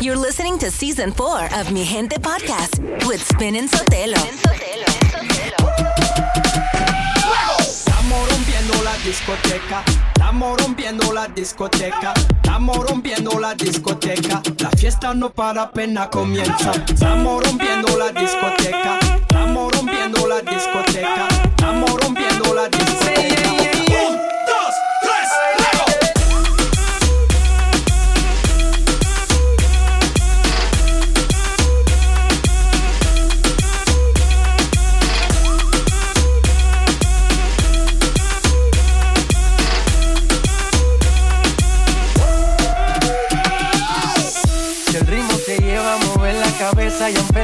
You're listening to season four of Mi Gente podcast with Spin and Sotelo. Estamos rompiendo la discoteca, estamos rompiendo la discoteca, estamos rompiendo la discoteca. La fiesta no para apenas comienza. Estamos rompiendo la discoteca, estamos rompiendo la discoteca,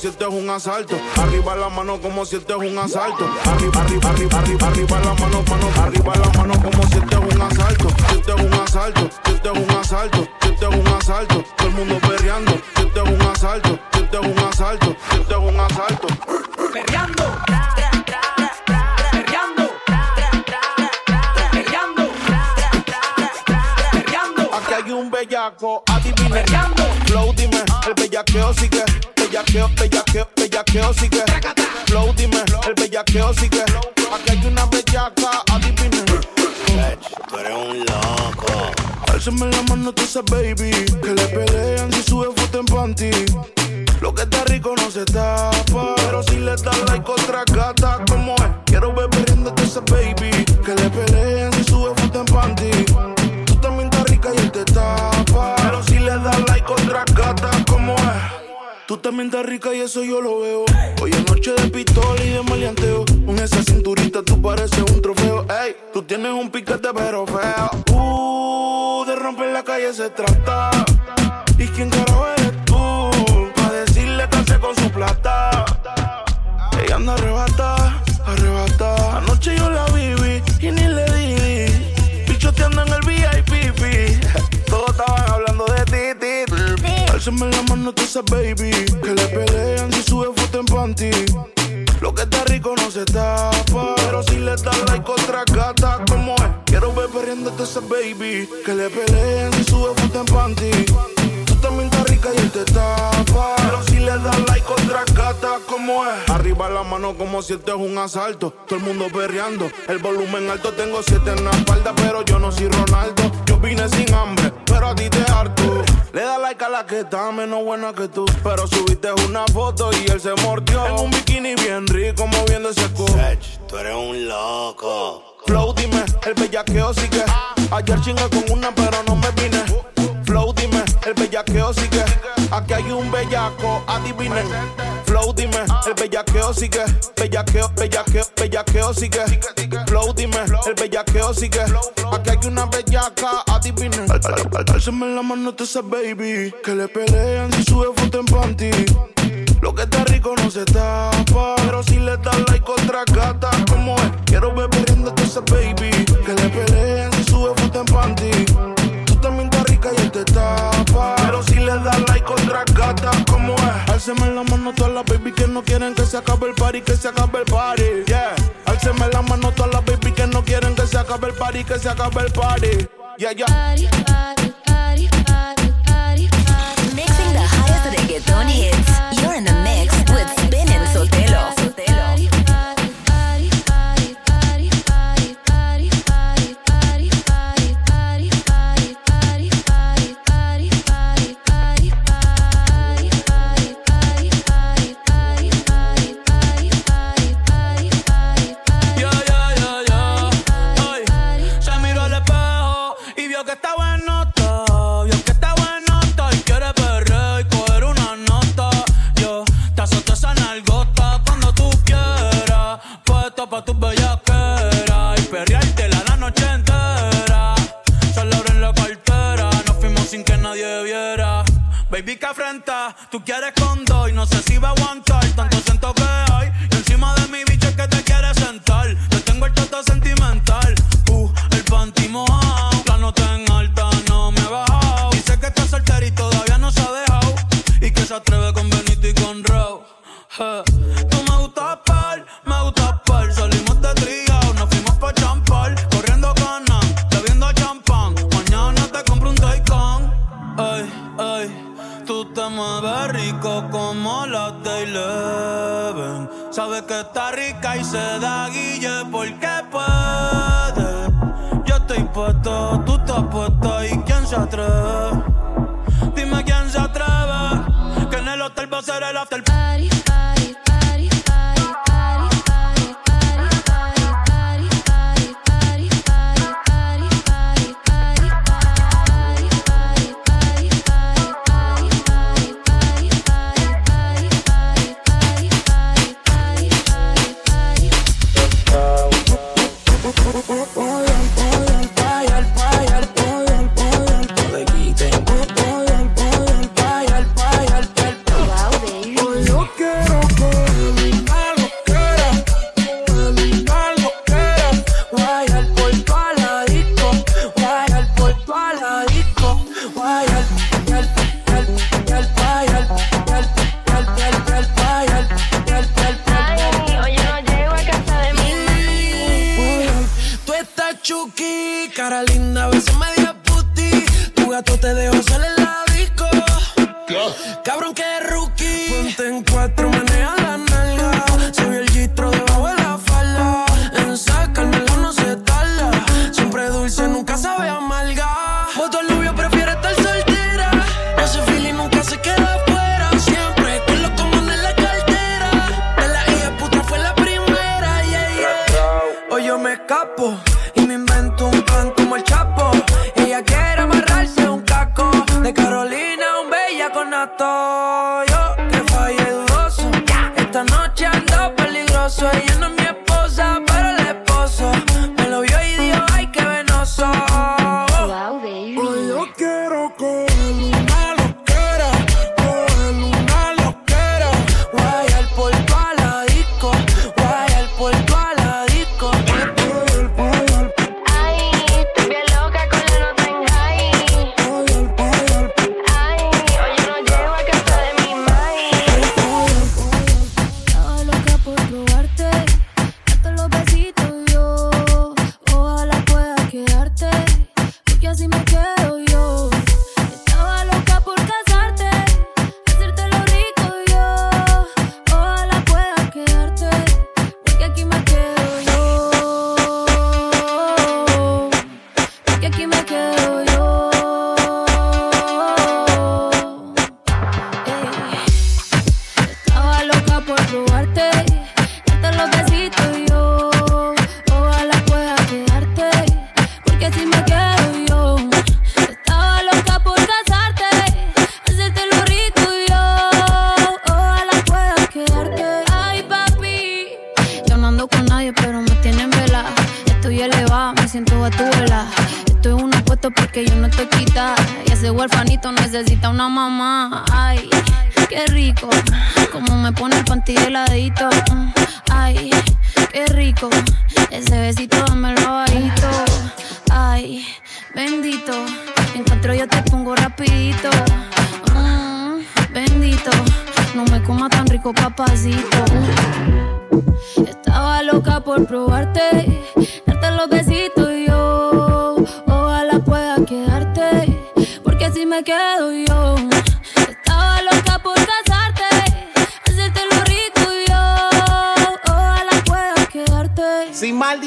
Si este es un asalto. Arriba la mano como si este es un asalto. Arriba, arriba, arriba, arriba, arriba la mano, mano. Arriba la mano como si este es un asalto. Si este es un asalto, si este es un asalto, si este es un asalto. Todo el mundo perreando. Si este es un asalto, si este es un asalto, si este es un asalto. Perreando. Aquí hay un bellaco, adivine. Flow, dime, el bellaqueo sigue. Bellaqueo, bellaqueo, bellaqueo sigue. Flow, dime, el bellaqueo sigue. Aquí hay una bellaca, adivine. Tú eres un loco. Álzame la mano tú esa baby Que le pelean si sube foto en panty Lo que está rico no se tapa Pero si le das like otra gata también estás rica y eso yo lo veo. Hoy es noche de pistola y de maleanteo. Con esa cinturita tú pareces un trofeo. Ey, tú tienes un piquete pero feo. Uh, de romper la calle se trata. ¿Y quién carajo eres tú? Pa' decirle que con su plata. Ella anda arrebata, arrebata. Anoche yo la viví Tú esa baby. Que le pelean si sube foto en panty. Lo que está rico no se tapa. Pero si le das like otra gata como es. Quiero ver perdiéndote esa baby. Que le pelean si sube foto en panty. Tú también y él te tapa. Pero si le das like otra gata como es. Arriba la mano como si este es un asalto. Todo el mundo perreando. El volumen alto tengo siete en la espalda. Pero yo no soy Ronaldo. Yo vine sin hambre. Pero a ti te harto. Le da like a la que está menos buena que tú. Pero subiste una foto y él se mordió. En un bikini bien rico moviendo ese culo. Tú eres un loco. Flow, dime, el bellaqueo sigue. Ayer chingué con una, pero no me vine. Flow, dime, el bellaqueo sigue. Aquí hay un bellaco, adivinen. Flow, dime, el bellaqueo sigue. Bellaqueo, bellaqueo, bellaqueo sigue. Flow, dime, el bellaqueo sigue. Aquí hay una bellaca, adivinen. Al- al- al- Álzame la mano tú esa baby. Que le pelean si sube foto en panty. Lo que está rico no se tapa. Pero si le das like otra gata como es. Quiero ver perdiéndote esa baby. Álceme la mano todas las baby que no quieren que se acabe el party, que se acabe el party. Yeah. Álceme la mano todas las baby que no quieren que se acabe el party, que se acabe el party. Yeah, yeah. Mixing the hottest reggaeton hits. You're in the Tú quieres con dos y no sé si va one brille porque puede. Yo estoy puesto, tú estás puesto y quién se atreve. Dime quién se atreve. Que en el hotel va a ser el after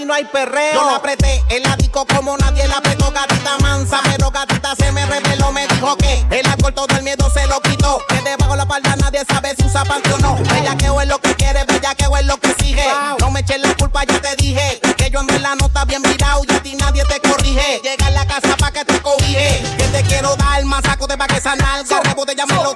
no hay perreo. Yo la apreté el ático como nadie la apretó, gatita mansa. Pero gatita se me reveló, me dijo que el alcohol todo el miedo se lo quitó. Que debajo la palda nadie sabe si usa panty o no. Bellaqueo es lo que quiere, bellaqueo es lo que exige. No me eches la culpa, ya te dije. Que yo en verdad no está bien mirado y a ti nadie te corrige. Llega a la casa pa' que te cobije. Que te quiero dar más saco de pa' que sanar. Rebo de me lo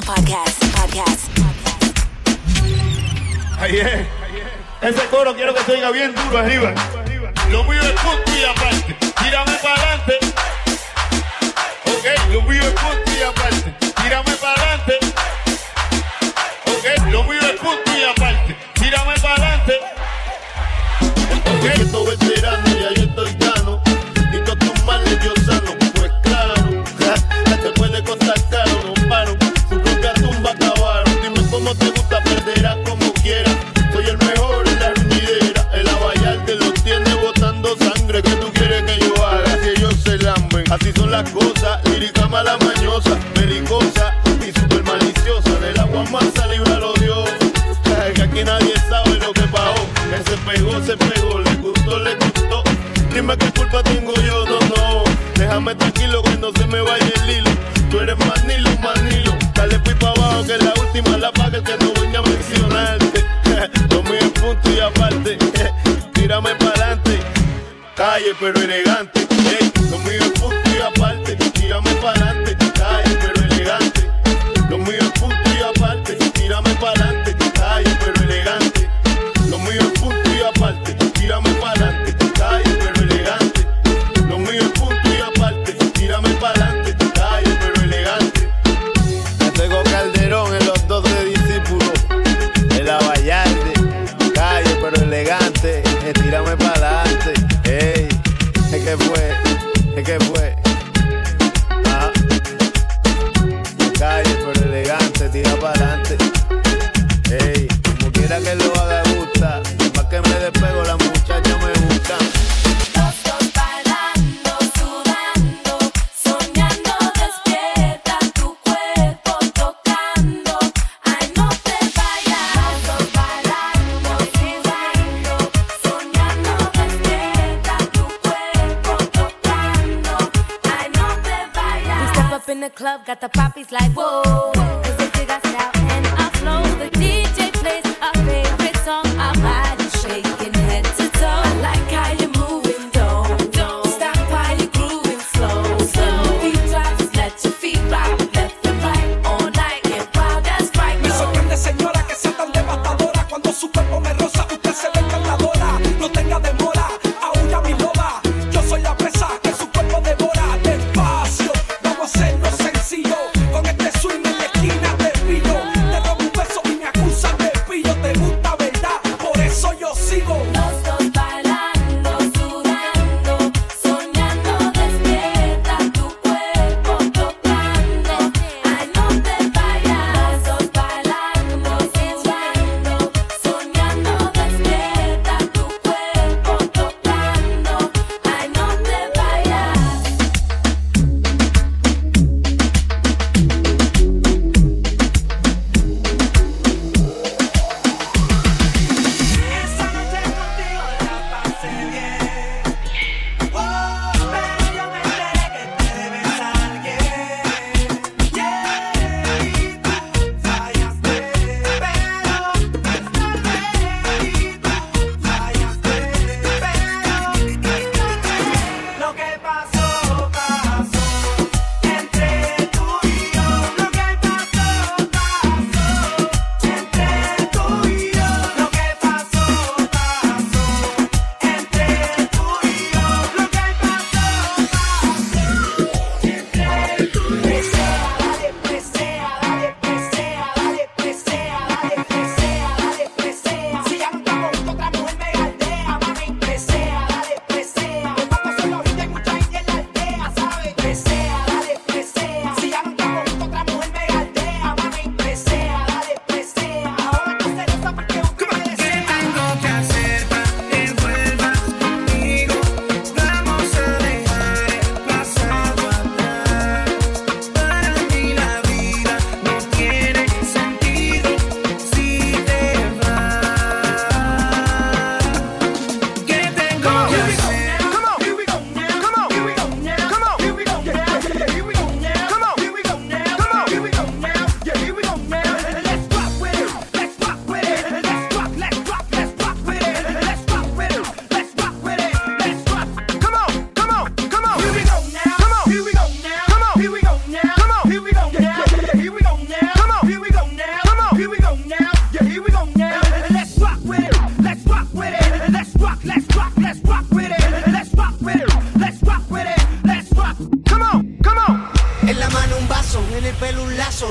the podcast. Podcast. Ayer. Ese coro quiero que se oiga bien duro arriba. Lo mío es punto y aparte. Tírame para adelante. Ok, lo mío es punto y aparte. Tírame para adelante. Ok, lo mío es punto y aparte. Tírame para adelante. Ok, calle, pero elegante. Ey, conmigo es punto y aparte, tírame para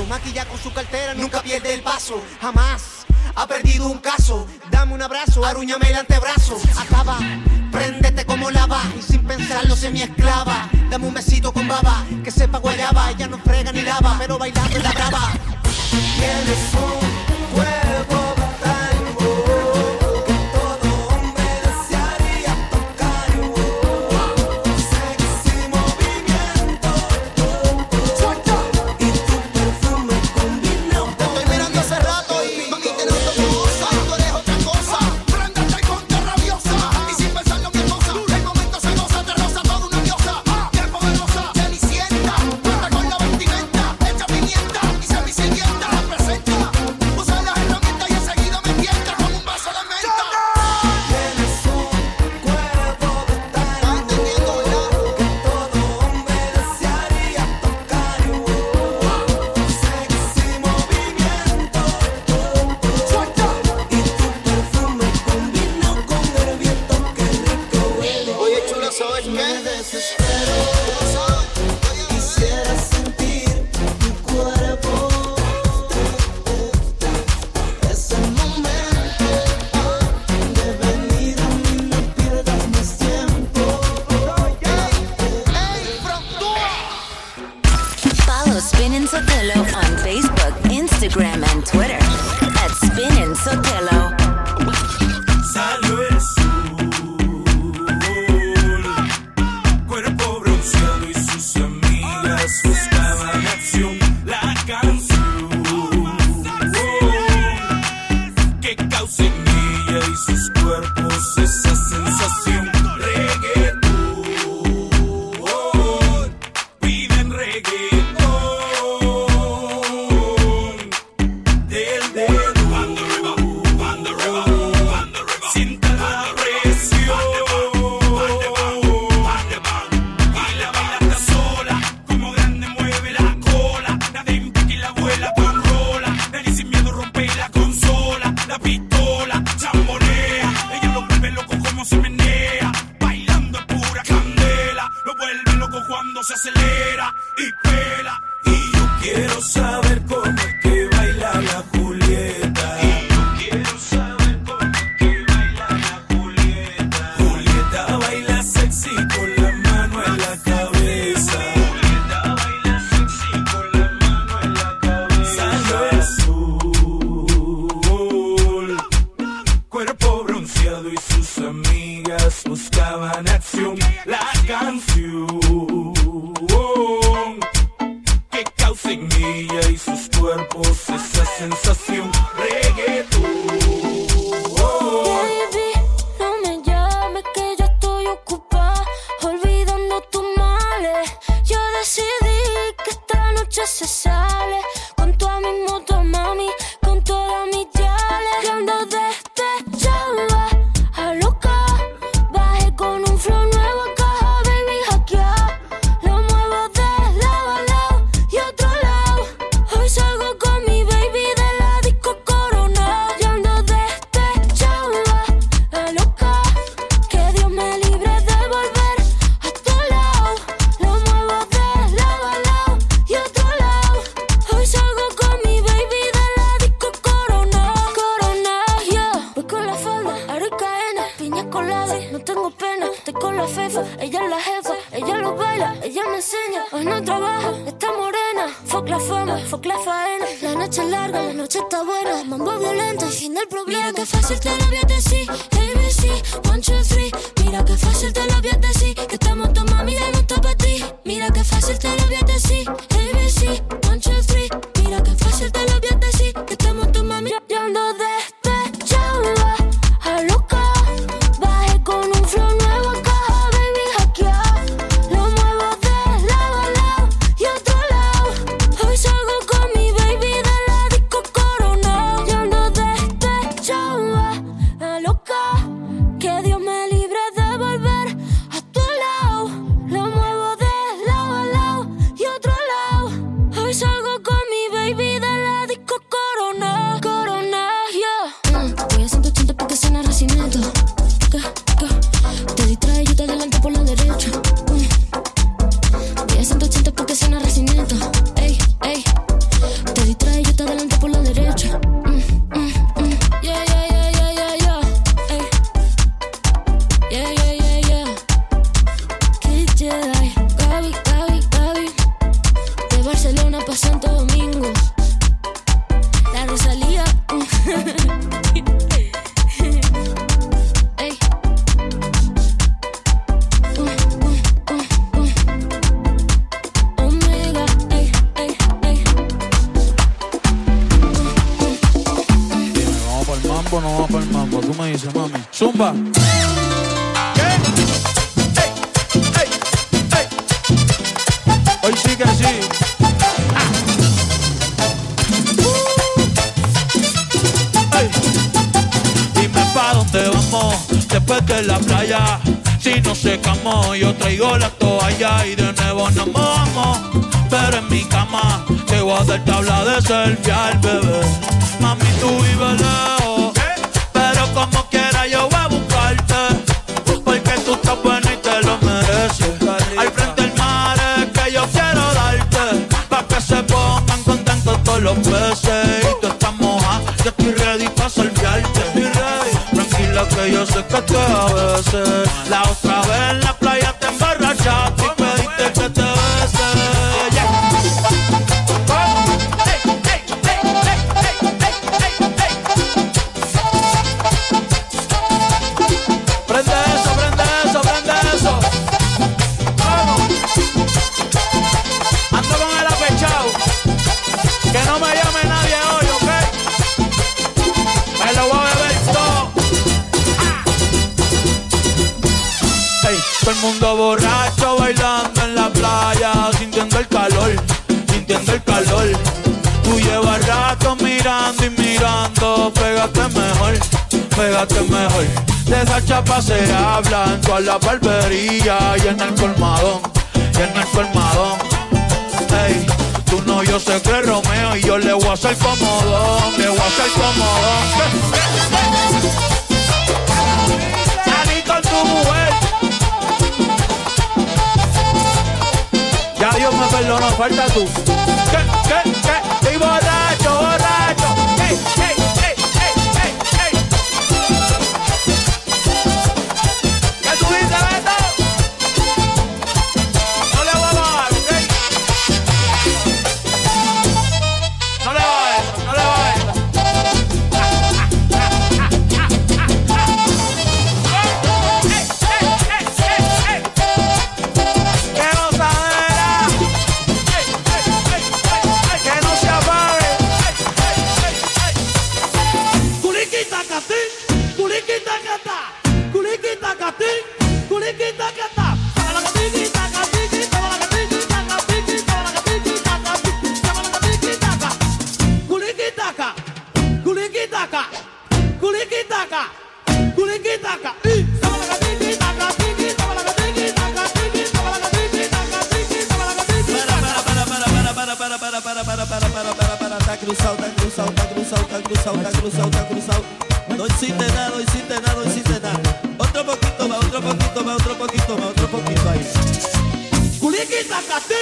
Maquilla con su cartera, nunca pierde el paso. Jamás ha perdido un caso. Dame un abrazo, aruñame el antebrazo. Acaba, préndete como lava. Y sin pensarlo, se mi esclava. Dame un besito con baba, que sepa guayaba. Ella no frega ni lava, pero bailando en la brava. La noche es larga, la noche está buena. Mambo violento, el fin del problema. Mira que fácil te lo voy a decir. ABC, one, two, three. Mira que fácil te lo voy a decir. Que estamos tu mami ya no está para ti. Mira que fácil te lo voy a decir. ABC, one, two, three. No secamos, yo traigo la toalla y de nuevo nos mojamos. Pero en mi cama te voy a dar tabla de selfie al bebé. Mundo borracho bailando en la playa, sintiendo el calor, sintiendo el calor. Tú llevas rato mirando y mirando, pégate mejor, pégate mejor. De esa chapa se habla en toda la barbería y en el colmadón, y en el colmadón. Ey, tú no, yo sé que Romeo y yo le voy a hacer comodón, le voy a hacer comodón. Salí con tu mujer. Ya Dios me perdonó, falta tú. ¿Qué, qué, qué? Estoy borracho, borracho. Ey, ey, ey, ey, ey, ey. ¿Qué tú dices, Kulikita kata, kulikita kating, kulikita kata. Sama lagi. Para, para, para, para, para, para, para, para, para, para, para, para, para, para, tá cruzado, tá cruzado, tá cruzado, tá cruzado, tá cruzado, tá cruzado. No hiciste nada, no hiciste nada, no hiciste nada. Otro poquito más, otro poquito más, otro poquito más, otro poquito ahí. Culiquita catín,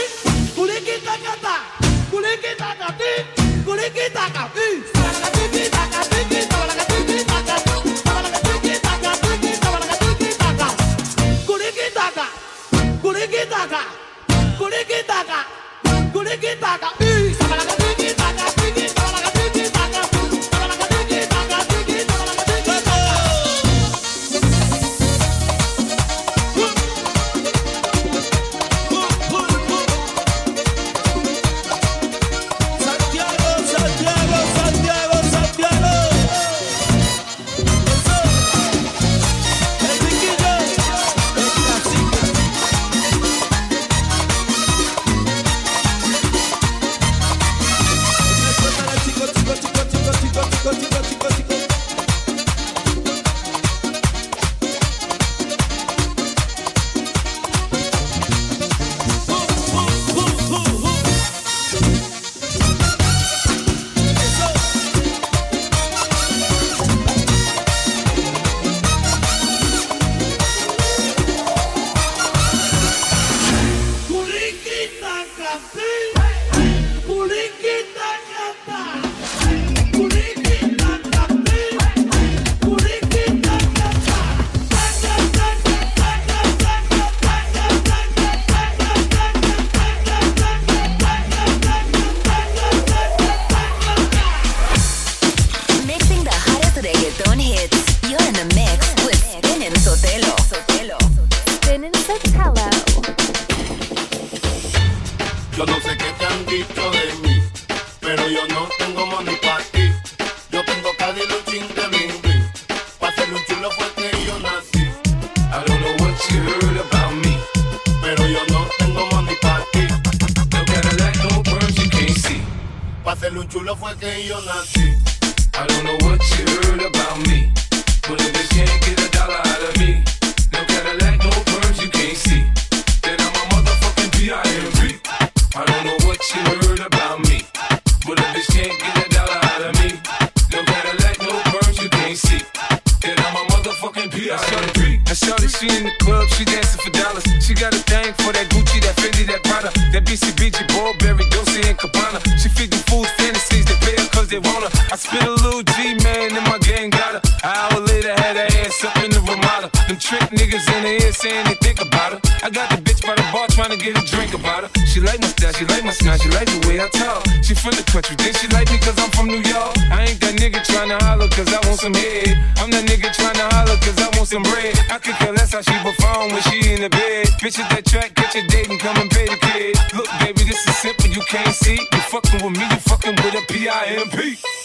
get a drink about her. She like my style, she like my smile, she like the way I talk. She from the country, then she like me cause I'm from New York. I ain't that nigga tryna holler cause I want some head. I'm that nigga tryna holler cause I want some bread. I could tell that's how she perform when she in the bed. Bitches that track, get your date and come and pay the kid. Look, baby, this is simple, you can't see. You fucking with me, you fucking with a P.I.M.P.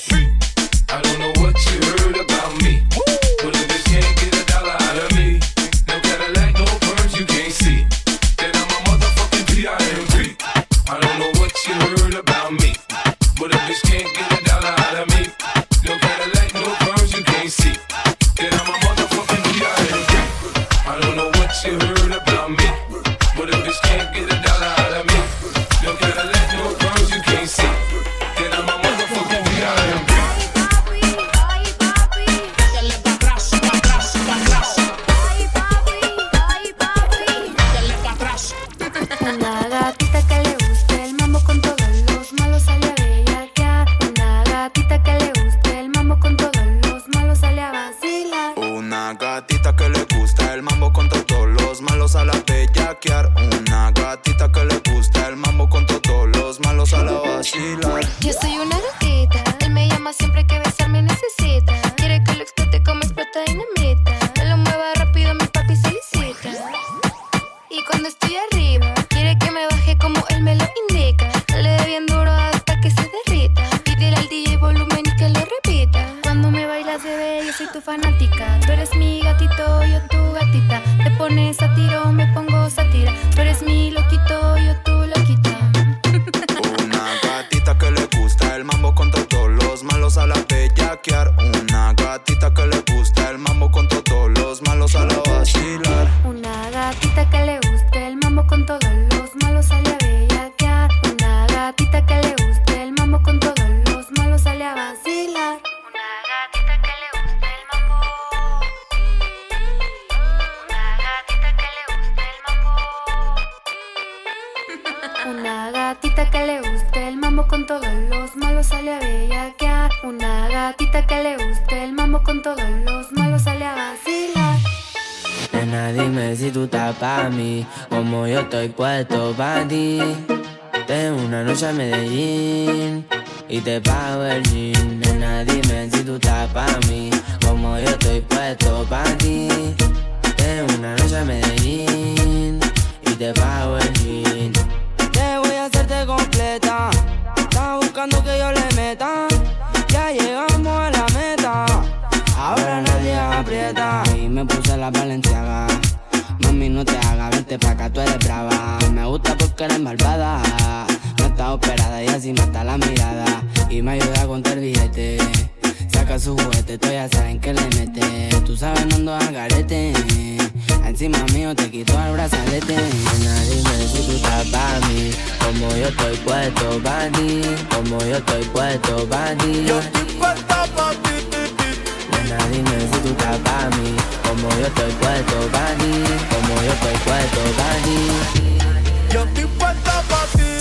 on me. tú estás pa' mí, como yo estoy puesto pa' ti. Tengo una noche en Medellín y te pago el jean. Nena, dime si tú estás pa' mí, como yo estoy puesto pa' ti. Tengo una noche en Medellín y te pago el jean. Te voy a hacerte completa, estás buscando que yo le meta. Ya llegamos a la meta, ahora nadie aprieta. Y me puse la valenciaga mami, no te hagas verte pa' acá, tú eres brava. Me gusta porque eres malvada. No está operada y así mata la mirada. Y me ayuda a contar billete. Saca su juguete, tú ya saben que le mete. Tú sabes, no ando al garete. Encima mío te quito el brazalete. Nena, dime si tú estás pa' mí. Como yo estoy puesto pa' ti. Como yo estoy puesto pa' ti. Yo estoy puesto pa' ti. Dime si tú estás pa' mí, como yo estoy puesto pa' ti, como yo estoy puesto pa' ti. Yo estoy puesto pa' ti.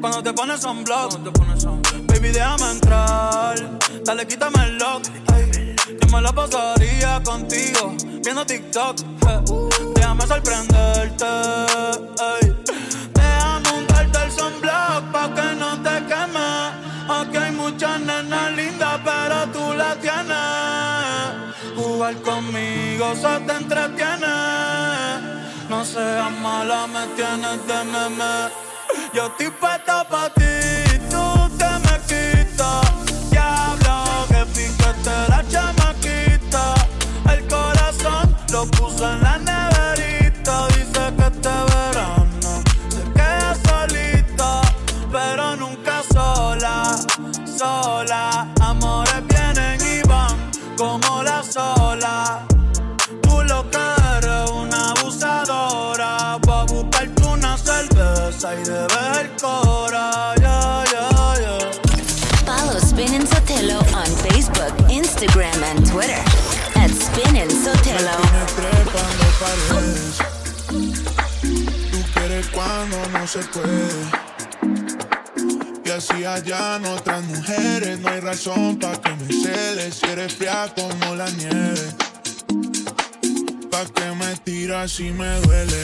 Cuando te pones on block, baby, déjame entrar. Dale, quítame el lock. Ay, yo me la pasaría contigo, viendo TikTok. eh. Déjame sorprenderte. Déjame untarte el sunblock pa' que no te queme. Aquí hay muchas nenas lindas, pero tú la tienes. Jugar conmigo se te entretiene. No seas mala, me tienes de. γιατί την πατή. Tú quieres cuando no se puede. Y así allá otras mujeres. No hay razón para que me celes. Si eres fría como la nieve. Pa' que me tiras si me duele.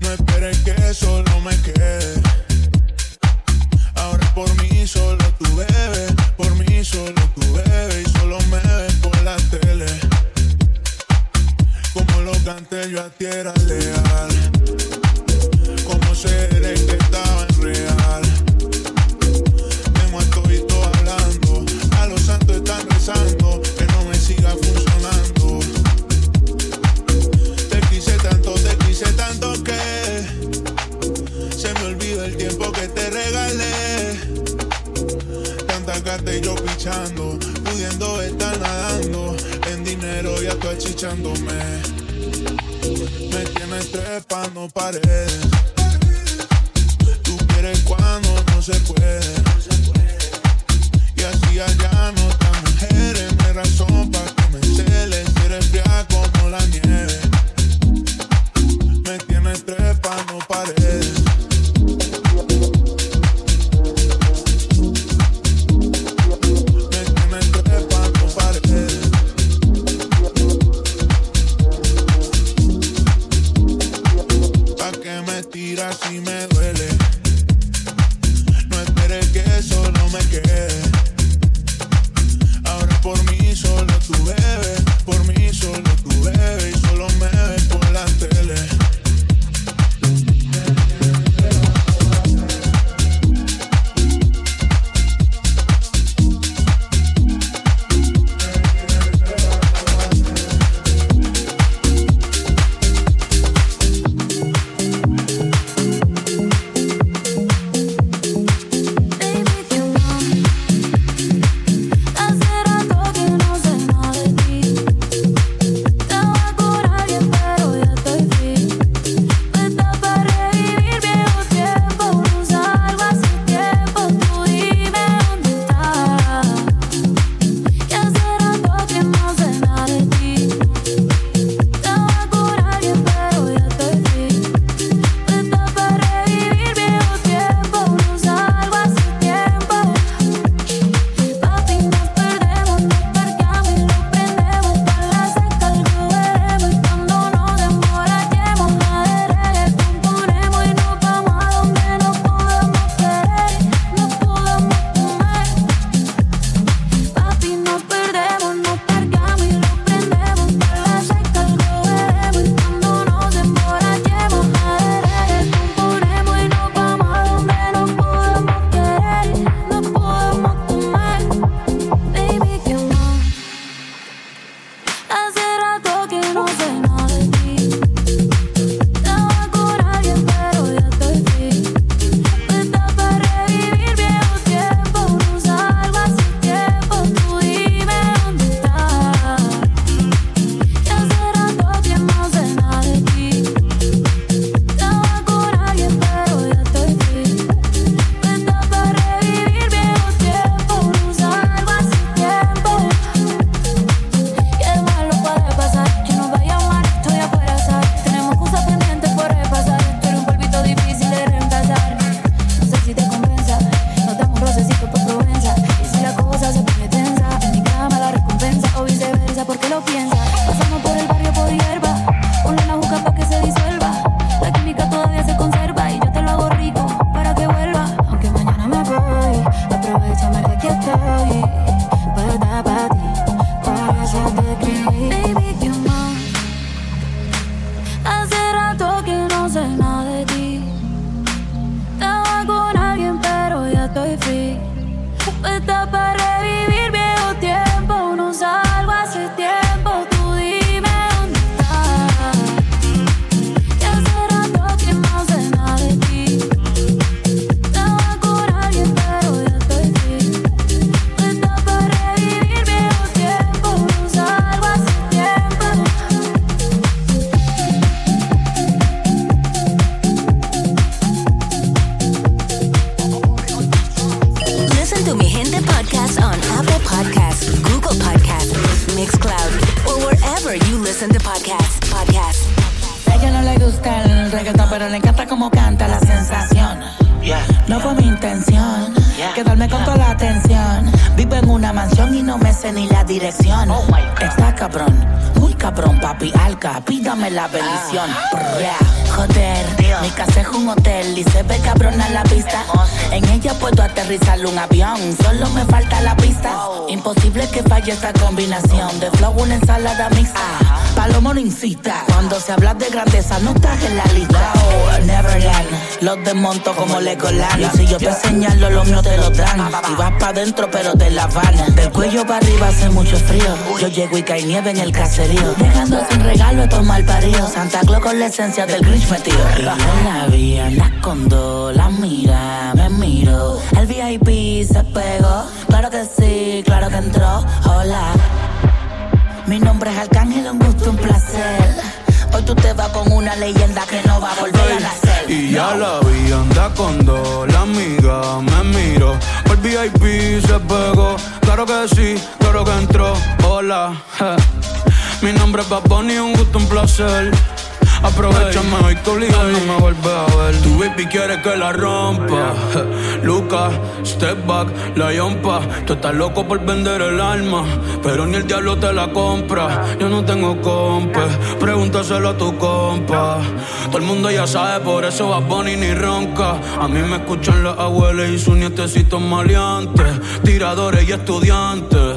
No esperes que solo me quede. Ahora por mí solo tú bebes. Por mí solo tú bebes. Y solo me ves por la tele. Como lo canté yo a ti era leal. Como seres que estaban real. Tengo esto y todo hablando. A los santos están rezando. Que no me siga funcionando. Te quise tanto, te quise tanto que se me olvidó el tiempo que te regalé. Tanta carta y yo pichando, pudiendo estar nadando en dinero y tú achichándome. Me tienes trepando paredes. Tú quieres cuando no se puede. Y así allá no están mujeres. No hay razón Pa' que me tiras si me Brr, Joder, mi casa es un hotel y se ve cabrona la pista. En ella puedo aterrizar un avión, solo me falta la. Imposible que falle esta combinación de flow, una ensalada mixta. Palomo no incita. Cuando se habla de grandeza, no estás en la lista. Oh, Neverland, los desmonto como Legoland. Y si yo te señalo, lo mío te lo dan. Y vas pa' dentro, pero te la van. Del cuello para arriba hace mucho frío. Yo llego y cae nieve en el caserío. Dejando sin regalo estos mal paridos. Santa Claus con la esencia del Grinch metido. Yo la vi, anda con dos, la mira, me miro. El VIP se pegó. Sí, claro que entró. Hola. Mi nombre es Arcángel, un gusto, un placer. Hoy tú te vas con una leyenda que no va a volver a nacer. Y ya la vi, anda con dos, la amiga me miró. Por VIP se pegó, claro que sí, claro que entró. Hola, je. mi nombre es Bad Bunny, un gusto, un placer. Aprovechame hoy que obligado no me vuelve a ver. Tu baby quiere que la rompa. je. Luca, step back, la yompa. Tú estás loco por vender el alma, pero ni el diablo te la compra. Yo no tengo compa, pregúntaselo a tu compa. Todo el mundo ya sabe, por eso va Bunny ni ronca. A mí me escuchan las abuelas y sus nietecitos maleantes, tiradores y estudiantes.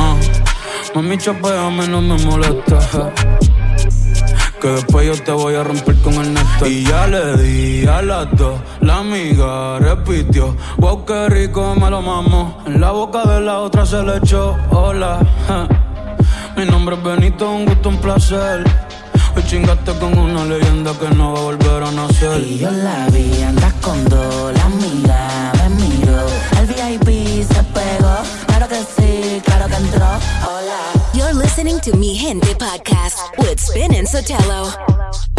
ah, mami, chapeame, no me molesta. ja. Que después yo te voy a romper con el néctar. Y ya le di a las dos. La amiga repitió. Wow, qué rico me lo mamó. En la boca de la otra se le echó. Hola, ja. Mi nombre es Benito, un gusto, un placer. Hoy chingaste con una leyenda que no va a volver a nacer. Y yo la vi, andas con dos, la amiga me miró. El VIP se pegó, claro que entró. Hola. You're listening to Mi Gente podcast with Spin and Sotelo.